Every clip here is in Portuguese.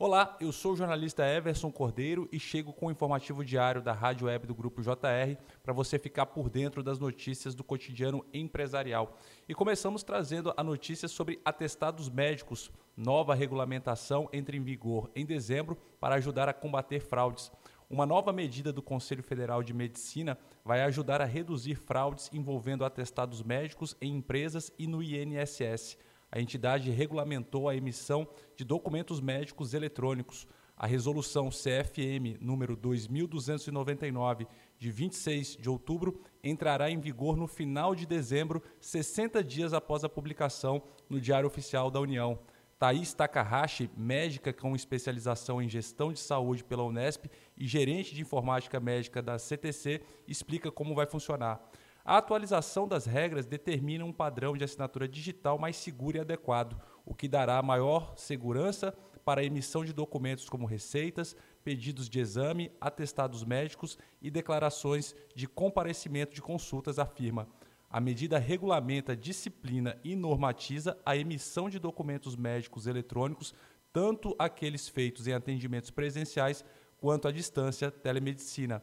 Olá, eu sou o jornalista Everson Cordeiro e chego com o informativo diário da Rádio Web do Grupo JR para você ficar por dentro das notícias do cotidiano empresarial. E começamos trazendo a notícia sobre atestados médicos. Nova regulamentação entra em vigor em dezembro para ajudar a combater fraudes. Uma nova medida do Conselho Federal de Medicina vai ajudar a reduzir fraudes envolvendo atestados médicos em empresas e no INSS a entidade regulamentou a emissão de documentos médicos eletrônicos. A resolução CFM número 2299 de 26 de outubro entrará em vigor no final de dezembro, 60 dias após a publicação no Diário Oficial da União. Thaís Takahashi, médica com especialização em gestão de saúde pela Unesp e gerente de informática médica da CTC, explica como vai funcionar. A atualização das regras determina um padrão de assinatura digital mais seguro e adequado, o que dará maior segurança para a emissão de documentos como receitas, pedidos de exame, atestados médicos e declarações de comparecimento de consultas, afirma. A medida regulamenta, disciplina e normatiza a emissão de documentos médicos eletrônicos, tanto aqueles feitos em atendimentos presenciais quanto à distância telemedicina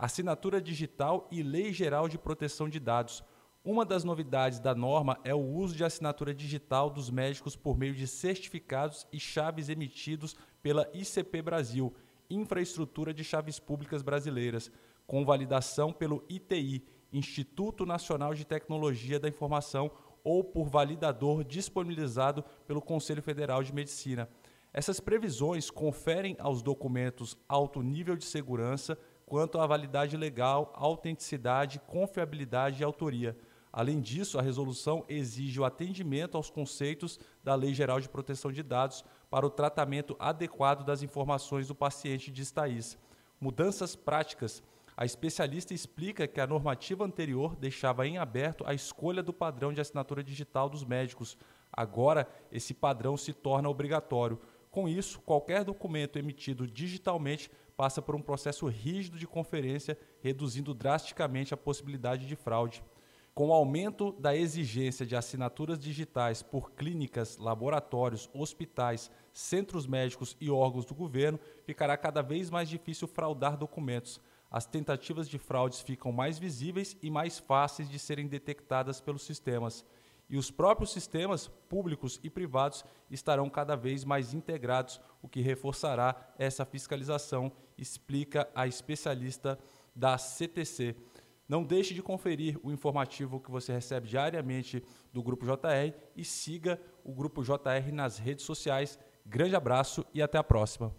assinatura digital e Lei Geral de Proteção de Dados. Uma das novidades da norma é o uso de assinatura digital dos médicos por meio de certificados e chaves emitidos pela ICP Brasil, Infraestrutura de Chaves Públicas Brasileiras, com validação pelo ITI, Instituto Nacional de Tecnologia da Informação, ou por validador disponibilizado pelo Conselho Federal de Medicina. Essas previsões conferem aos documentos alto nível de segurança, quanto à validade legal, autenticidade, confiabilidade e autoria. Além disso, a resolução exige o atendimento aos conceitos da Lei Geral de Proteção de Dados para o tratamento adequado das informações do paciente, diz Thaís. Mudanças práticas. A especialista explica que a normativa anterior deixava em aberto a escolha do padrão de assinatura digital dos médicos. Agora, esse padrão se torna obrigatório. Com isso, qualquer documento emitido digitalmente passa por um processo rígido de conferência, reduzindo drasticamente a possibilidade de fraude. Com o aumento da exigência de assinaturas digitais por clínicas, laboratórios, hospitais, centros médicos e órgãos do governo, ficará cada vez mais difícil fraudar documentos. As tentativas de fraudes ficam mais visíveis e mais fáceis de serem detectadas pelos sistemas e os próprios sistemas públicos e privados estarão cada vez mais integrados, o que reforçará essa fiscalização, explica a especialista da CTC. Não deixe de conferir o informativo que você recebe diariamente do Grupo JR e siga o Grupo JR nas redes sociais. Grande abraço e até a próxima.